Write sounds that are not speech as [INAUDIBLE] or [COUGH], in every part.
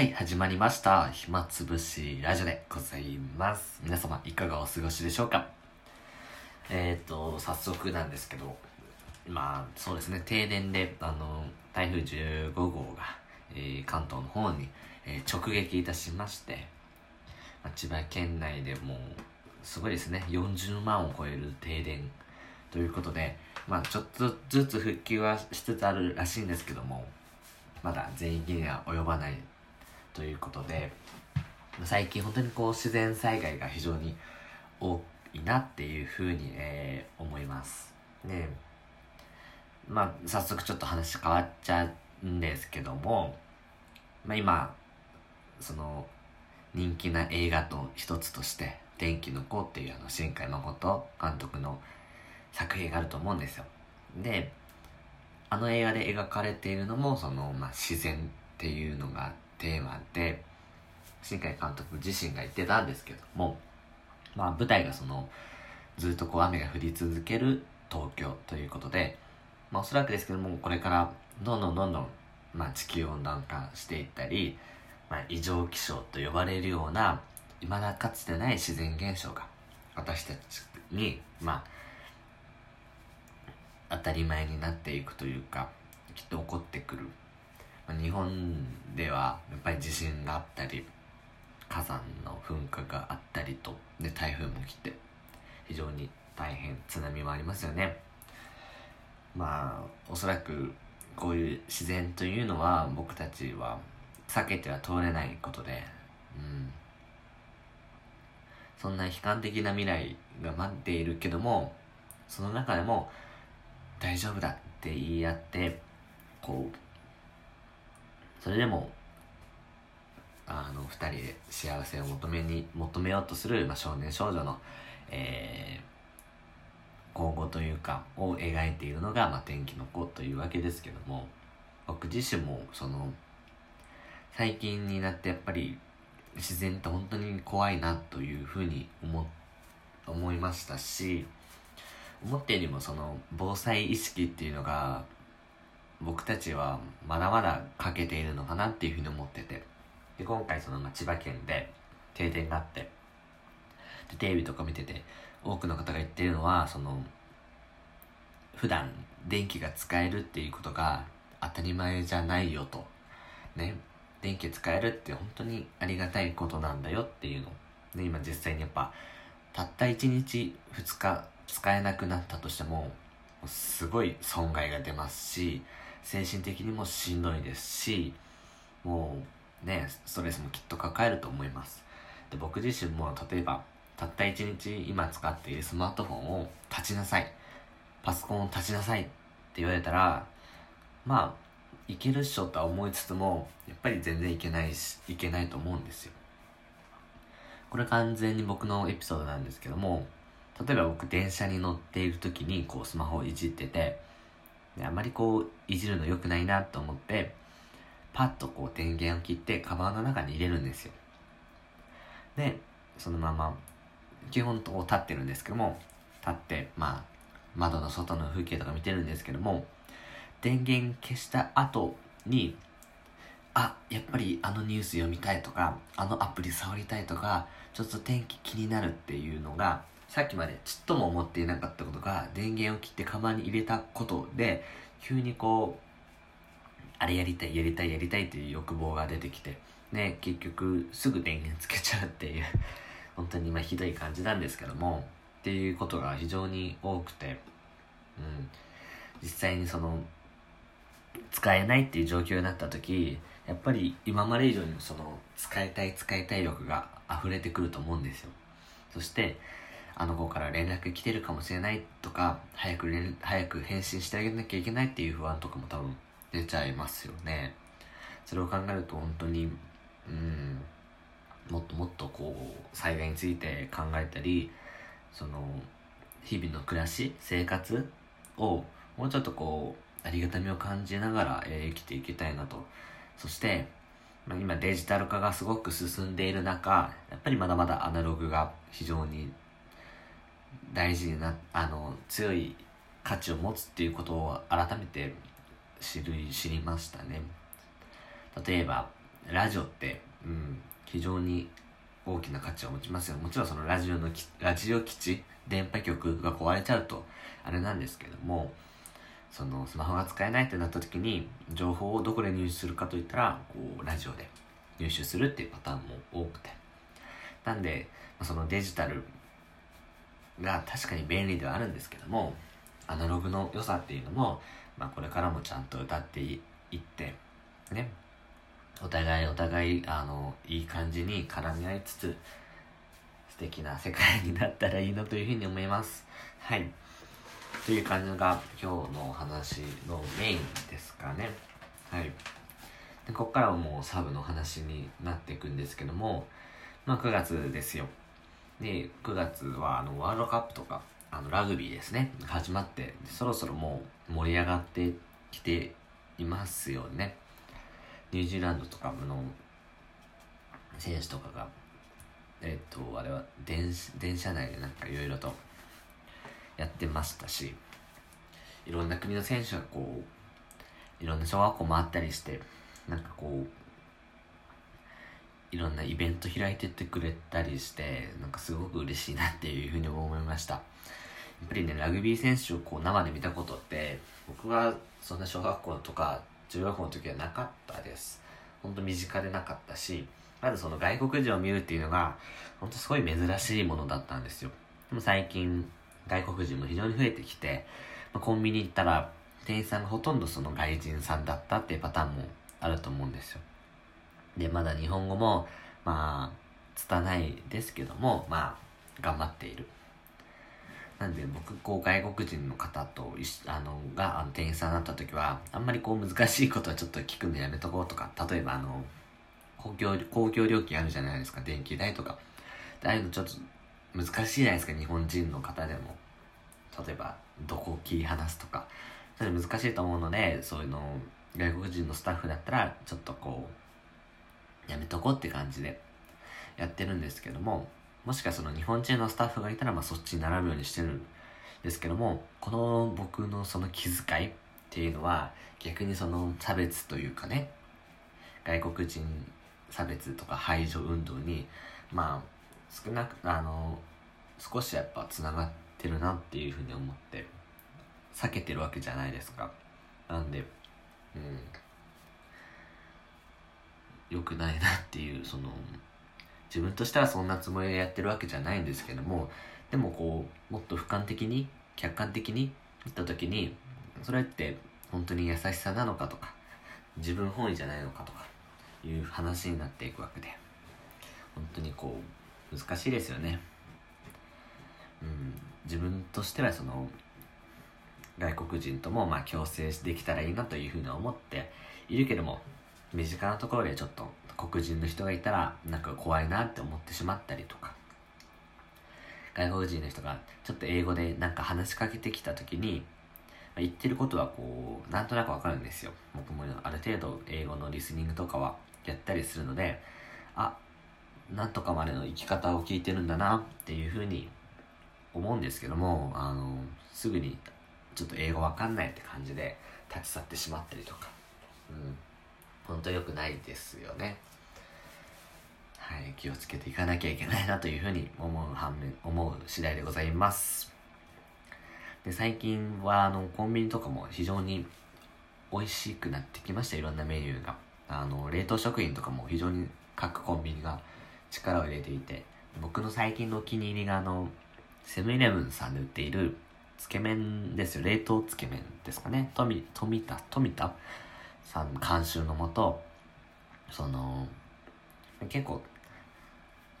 はい、始まりました。暇つぶしラジオでございます。皆様、いかがお過ごしでしょうか？えっ、ー、と、早速なんですけど、まあ、そうですね、停電で、あの、台風15号が、えー関東の方に、えー直撃いたしまして、千葉県内でもう、すごいですね、40万を超える停電ということで、まあ、ちょっとずつ復旧はしつつあるらしいんですけども、まだ全域には及ばないということで最近本当にこう自然災害が非常に多いなっていうふうに、えー思います。ねまあ早速ちょっと話変わっちゃうんですけども、まあ、今その人気な映画と一つとして「天気の子」っていうあの新海誠監督の作品があると思うんですよ。であの映画で描かれているのもその、まあ、自然っていうのがテーマで新海監督自身が言ってたんですけども、まあ、舞台がそのずっとこう雨が降り続ける東京ということで、まあ、おそらくですけどもこれからどんどんどんどん、まあ、地球温暖化していったり、まあ、異常気象と呼ばれるような未だかつてない自然現象が私たちにまあ当たり前になっていくというかきっと起こってくる、日本ではやっぱり地震があったり火山の噴火があったりとで台風も来て非常に大変津波もありますよね。まあおそらくこういう自然というのは僕たちは避けては通れないことでうん。そんな悲観的な未来が待っているけどもその中でも大丈夫だって言い合ってこうそれでもあの二人で幸せを求めに求めようとする、まあ、少年少女の、えー、今後というかを描いているのが、まあ、天気の子というわけですけども僕自身もその最近になってやっぱり自然って本当に怖いなというふうに思思いましたし思ったよりもその防災意識っていうのが僕たちはまだまだ欠けているのかなっていうふうに思ってて。で今回そのま千葉県で停電があって。でテレビとか見てて多くの方が言ってるのはその普段電気が使えるっていうことが当たり前じゃないよと。ね。電気使えるって本当にありがたいことなんだよっていうの。で今実際にやっぱたった1日2日使えなくなったとしてもすごい損害が出ますし精神的にもしんどいですしもうねストレスもきっと抱えると思います。で僕自身も例えばたった1日今使っているスマートフォンを立ちなさい。パソコンを立ちなさいって言われたらまあいけるっしょとは思いつつもやっぱり全然いけないしいけないと思うんですよ。これ完全に僕のエピソードなんですけども例えば僕電車に乗っている時にこうスマホをいじっててであまりこういじるの良くないなと思ってパッとこう電源を切ってカバンの中に入れるんですよ。でそのまま基本こう立ってるんですけども立ってまあ窓の外の風景とか見てるんですけども電源消した後にあやっぱりあのニュース読みたいとかあのアプリ触りたいとかちょっと天気気になるっていうのがさっきまでちっとも思っていなかったことが電源を切ってカバンに入れたことで急にこうあれやりたいやりたいやりたいっていう欲望が出てきてね結局すぐ電源つけちゃうっていう [LAUGHS] 本当にまひどい感じなんですけどもっていうことが非常に多くてうん。実際にその使えないっていう状況になった時やっぱり今まで以上にその使いたい使いたい欲が溢れてくると思うんですよ。そしてあの子から連絡来てるかもしれないとか早く連早く返信してあげなきゃいけないっていう不安とかも多分出ちゃいますよね。それを考えると本当にうんもっともっとこう災害について考えたりその日々の暮らし生活をもうちょっとこうありがたみを感じながら、えー生きていきたいなと。そして、まあ、今デジタル化がすごく進んでいる中やっぱりまだまだアナログが非常に大事になあの強い価値を持つっていうことを改めて知り知りましたね例えばラジオって、うん、非常に大きな価値を持ちますよ。もちろんそのラジオの、ラジオ基地、電波局が壊れちゃうと、あれなんですけども、そのスマホが使えないってなった時に、情報をどこで入手するかといったら、こう、ラジオで入手するっていうパターンも多くて。なんで、そのデジタルが確かに便利ではあるんですけども、アナログの良さっていうのも、まあこれからもちゃんと歌っていって、ね、お互いお互い、あの、いい感じに絡み合いつつ、素敵な世界になったらいいなというふうに思います。はい。という感じが今日のお話のメインですかね。はい。でここからはもうサブの話になっていくんですけども、まあ9月ですよ。で、9月はあのワールドカップとか、あのラグビーですね、始まって、そろそろもう盛り上がってきていますよね。ニュージーランドとかの選手とかが、えっ、と、あれは電電車内でなんかいろいろとやってましたし、いろんな国の選手がこう、いろんな小学校もあったりして、なんかこう、いろんなイベント開いてってくれたりして、なんかすごく嬉しいなっていうふうに思いました。やっぱりね、ラグビー選手をこう生で見たことって、僕はそんな小学校とか中学校の時はなかったです。ほんと身近でなかったし、まずその外国人を見るっていうのが、ほんとすごい珍しいものだったんですよ。でも最近、外国人も非常に増えてきて、ま、コンビニ行ったら、店員さんがほとんどその外人さんだったっていうパターンもあると思うんですよ。で、まだ日本語も、まあ、拙いですけども、まあ、頑張っている。なんで僕、こう、外国人の方と一緒、あの、が、あの、店員さんになった時は、あんまりこう、難しいことはちょっと聞くのやめとこうとか、例えばあの、公共、公共料金あるじゃないですか、電気代とか。ああいうのちょっと難しいじゃないですか、日本人の方でも。例えば、どこを切り離すとか。それ難しいと思うので、そういうの、外国人のスタッフだったら、ちょっとこう、やめとこうって感じでやってるんですけども、もしかその日本人のスタッフがいたら、まあそっちに並ぶようにしてるんですけども、この僕のその気遣いっていうのは、逆にその差別というかね、外国人差別とか排除運動に、まあ、少なく、あの、少しやっぱ繋がってるなっていうふうに思って、避けてるわけじゃないですか。なんで、うん、くないなっていう、その、自分としてはそんなつもりでやってるわけじゃないんですけどもでもこうもっと俯瞰的に客観的に見た時にそれって本当に優しさなのかとか自分本位じゃないのかとかいう話になっていくわけで本当にこう難しいですよね。うん自分としてはその外国人ともまあ共生できたらいいなというふうに思っているけども身近なところでちょっと黒人の人がいたらなんか怖いなって思ってしまったりとか。外国人の人がちょっと英語でなんか話しかけてきた時に言ってることはこうなんとなくわかるんですよ。僕もある程度英語のリスニングとかはやったりするのであなんとかまでの生き方を聞いてるんだなっていうふうに思うんですけどもあのすぐにちょっと英語わかんないって感じで立ち去ってしまったりとか。うん。本当良くないですよねはい、気をつけていかなきゃいけないなというふうに思う反面、思う次第でございます。で、最近は、あの、コンビニとかも非常に美味しくなってきました、いろんなメニューが。あの、冷凍食品とかも非常に各コンビニが力を入れていて、僕の最近のお気に入りが、あの、セブンイレブンさんで売っているつけ麺ですよ。冷凍つけ麺ですかね。富、富田、富田さん監修のもと、その、結構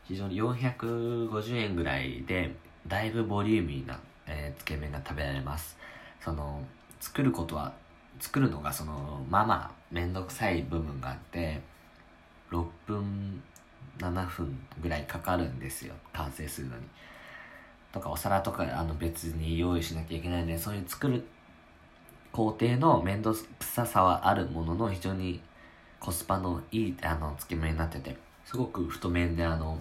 非常に450円ぐらいでだいぶボリューミーな、えー、つけ麺が食べられます。その作ることは作るのがそのまあまあめんどくさい部分があって6分7分ぐらいかかるんですよ。完成するのに。とかお皿とかあの別に用意しなきゃいけないのでそういう作る工程の面倒くささはあるものの非常にコスパのいいあのつけ麺になっててすごく太麺であの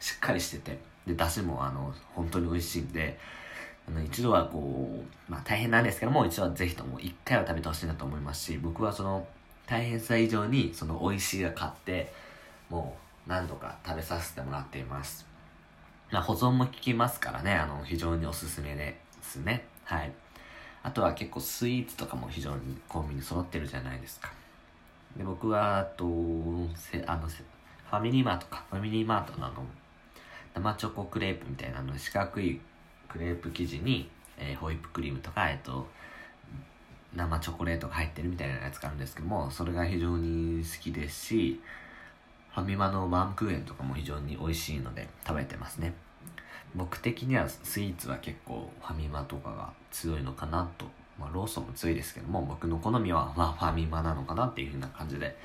しっかりしてて、で、出汁もあの、本当に美味しいんで、あの、一度はこう、まあ大変なんですけども、一度はぜひとも一回は食べてほしいなと思いますし、僕はその、大変さ以上にその美味しいが買ってもう何度か食べさせてもらっています。保存も効きますからねあの非常におすすめですね。はい。あとは結構スイーツとかも非常にコンビニ揃ってるじゃないですか。で僕はあとせあのせファミリーマートか。ファミリーマートのの生チョコクレープみたいなの四角いクレープ生地に、えー、ホイップクリームとかえっと生チョコレートが入ってるみたいなやつがあるんですけどもそれが非常に好きですしファミマのバームクーヘンとかも非常に美味しいので食べてますね。僕的にはスイーツは結構ファミマとかが強いのかなと。まあローソンも強いですけども僕の好みはまファミマなのかなっていう風な感じで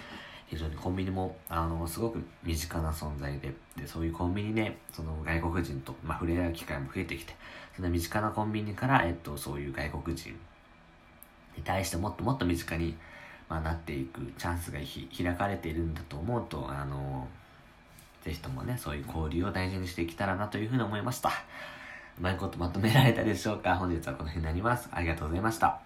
非常にコンビニもあのすごく身近な存在ででそういうコンビニねその外国人と、まあ、触れ合う機会も増えてきてその身近なコンビニから、えっと、そういう外国人に対してもっともっと身近に、まあ、なっていくチャンスが開かれているんだと思うとあのぜひともねそういう交流を大事にしていけたらなというふうに思いましたうまいことまとめられたでしょうか。本日はこの辺になります。ありがとうございました。